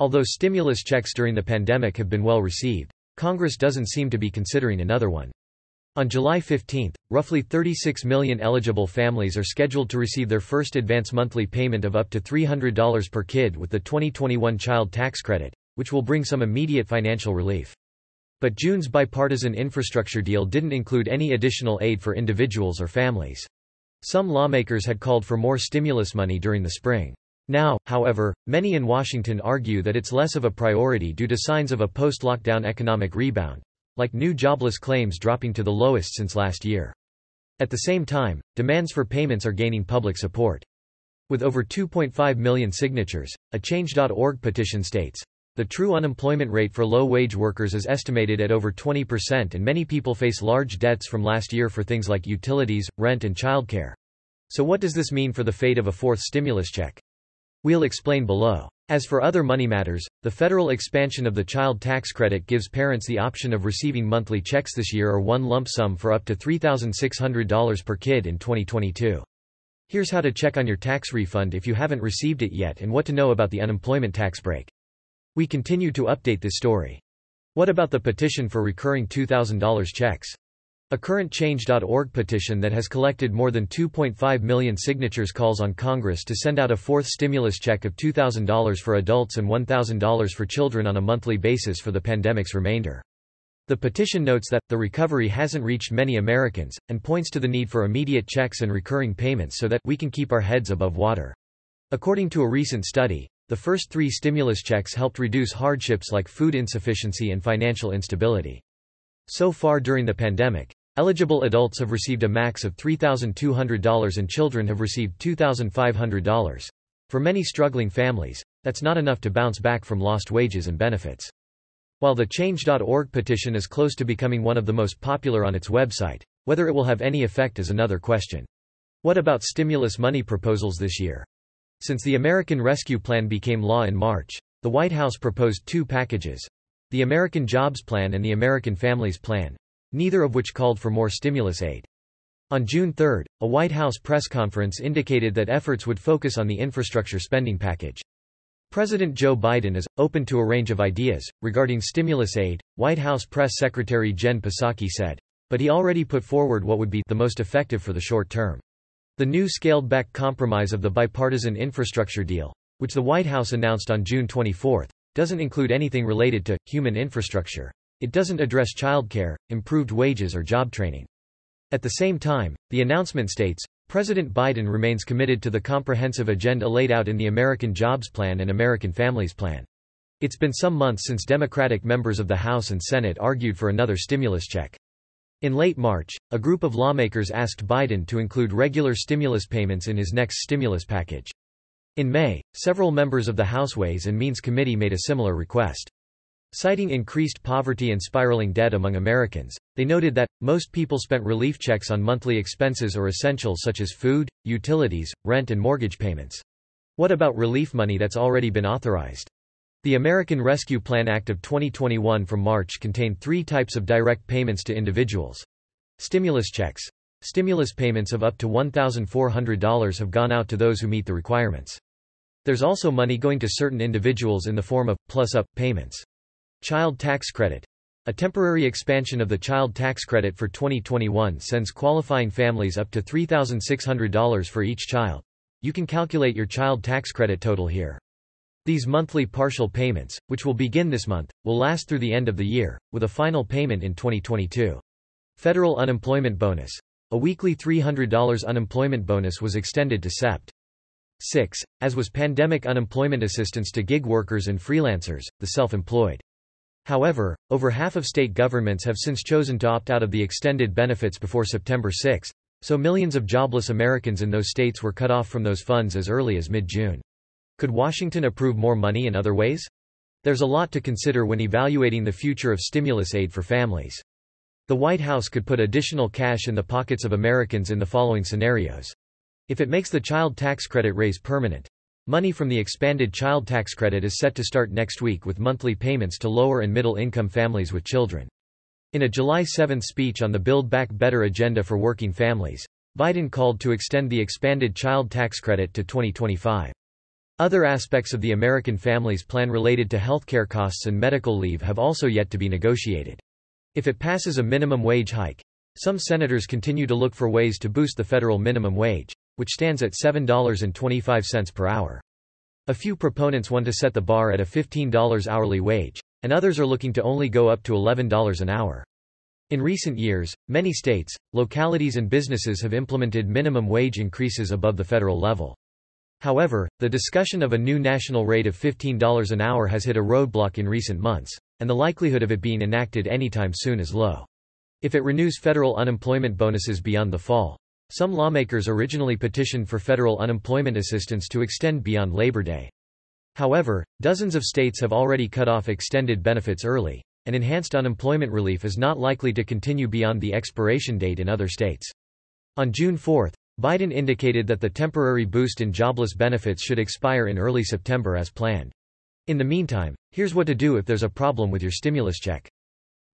Although stimulus checks during the pandemic have been well received, Congress doesn't seem to be considering another one. On July 15, roughly 36 million eligible families are scheduled to receive their first advance monthly payment of up to $300 per kid with the 2021 child tax credit, which will bring some immediate financial relief. But June's bipartisan infrastructure deal didn't include any additional aid for individuals or families. Some lawmakers had called for more stimulus money during the spring. Now, however, many in Washington argue that it's less of a priority due to signs of a post-lockdown economic rebound, like new jobless claims dropping to the lowest since last year. At the same time, demands for payments are gaining public support. With over 2.5 million signatures, a Change.org petition states, the true unemployment rate for low-wage workers is estimated at over 20% and many people face large debts from last year for things like utilities, rent and childcare. So what does this mean for the fate of a fourth stimulus check? We'll explain below. As for other money matters, the federal expansion of the child tax credit gives parents the option of receiving monthly checks this year or one lump sum for up to $3,600 per kid in 2022. Here's how to check on your tax refund if you haven't received it yet and what to know about the unemployment tax break. We continue to update this story. What about the petition for recurring $2,000 checks? A current Change.org petition that has collected more than 2.5 million signatures calls on Congress to send out a fourth stimulus check of $2,000 for adults and $1,000 for children on a monthly basis for the pandemic's remainder. The petition notes that, the recovery hasn't reached many Americans, and points to the need for immediate checks and recurring payments so that we can keep our heads above water. According to a recent study, the first three stimulus checks helped reduce hardships like food insufficiency and financial instability. So far during the pandemic, Eligible adults have received a max of $3,200 and children have received $2,500. For many struggling families, that's not enough to bounce back from lost wages and benefits. While the Change.org petition is close to becoming one of the most popular on its website, whether it will have any effect is another question. What about stimulus money proposals this year? Since the American Rescue Plan became law in March, the White House proposed two packages the American Jobs Plan and the American Families Plan neither of which called for more stimulus aid. On June 3, a White House press conference indicated that efforts would focus on the infrastructure spending package. President Joe Biden is open to a range of ideas regarding stimulus aid, White House press secretary Jen Psaki said, but he already put forward what would be the most effective for the short term. The new scaled-back compromise of the bipartisan infrastructure deal, which the White House announced on June 24, doesn't include anything related to human infrastructure. It doesn't address childcare, improved wages or job training. At the same time, the announcement states, President Biden remains committed to the comprehensive agenda laid out in the American Jobs Plan and American Families Plan. It's been some months since Democratic members of the House and Senate argued for another stimulus check. In late March, a group of lawmakers asked Biden to include regular stimulus payments in his next stimulus package. In May, several members of the House Ways and Means Committee made a similar request. Citing increased poverty and spiraling debt among Americans, they noted that, most people spent relief checks on monthly expenses or essentials such as food, utilities, rent and mortgage payments. What about relief money that's already been authorized? The American Rescue Plan Act of 2021 from March contained three types of direct payments to individuals. Stimulus checks. Stimulus payments of up to $1,400 have gone out to those who meet the requirements. There's also money going to certain individuals in the form of plus-up payments. Child tax credit. A temporary expansion of the child tax credit for 2021 sends qualifying families up to $3,600 for each child. You can calculate your child tax credit total here. These monthly partial payments, which will begin this month, will last through the end of the year, with a final payment in 2022. Federal Unemployment Bonus. A weekly $300 unemployment bonus was extended to Sept. 6, as was pandemic unemployment assistance to gig workers and freelancers, the self-employed. However, over half of state governments have since chosen to opt out of the extended benefits before September 6, so millions of jobless Americans in those states were cut off from those funds as early as mid-June. Could Washington approve more money in other ways? There's a lot to consider when evaluating the future of stimulus aid for families. The White House could put additional cash in the pockets of Americans in the following scenarios. If it makes the child tax credit raise permanent, Money from the expanded child tax credit is set to start next week with monthly payments to lower and middle income families with children. In a July 7 speech on the Build Back Better agenda for working families, Biden called to extend the expanded child tax credit to 2025. Other aspects of the American Families Plan related to healthcare costs and medical leave have also yet to be negotiated. If it passes a minimum wage hike, some senators continue to look for ways to boost the federal minimum wage, which stands at $7.25 per hour. A few proponents want to set the bar at a $15 hourly wage, and others are looking to only go up to $11 an hour. In recent years, many states, localities and businesses have implemented minimum wage increases above the federal level. However, the discussion of a new national rate of $15 an hour has hit a roadblock in recent months, and the likelihood of it being enacted anytime soon is low. If it renews federal unemployment bonuses beyond the fall, some lawmakers originally petitioned for federal unemployment assistance to extend beyond Labor Day. However, dozens of states have already cut off extended benefits early, and enhanced unemployment relief is not likely to continue beyond the expiration date in other states. On June 4, Biden indicated that the temporary boost in jobless benefits should expire in early September as planned. In the meantime, here's what to do if there's a problem with your stimulus check.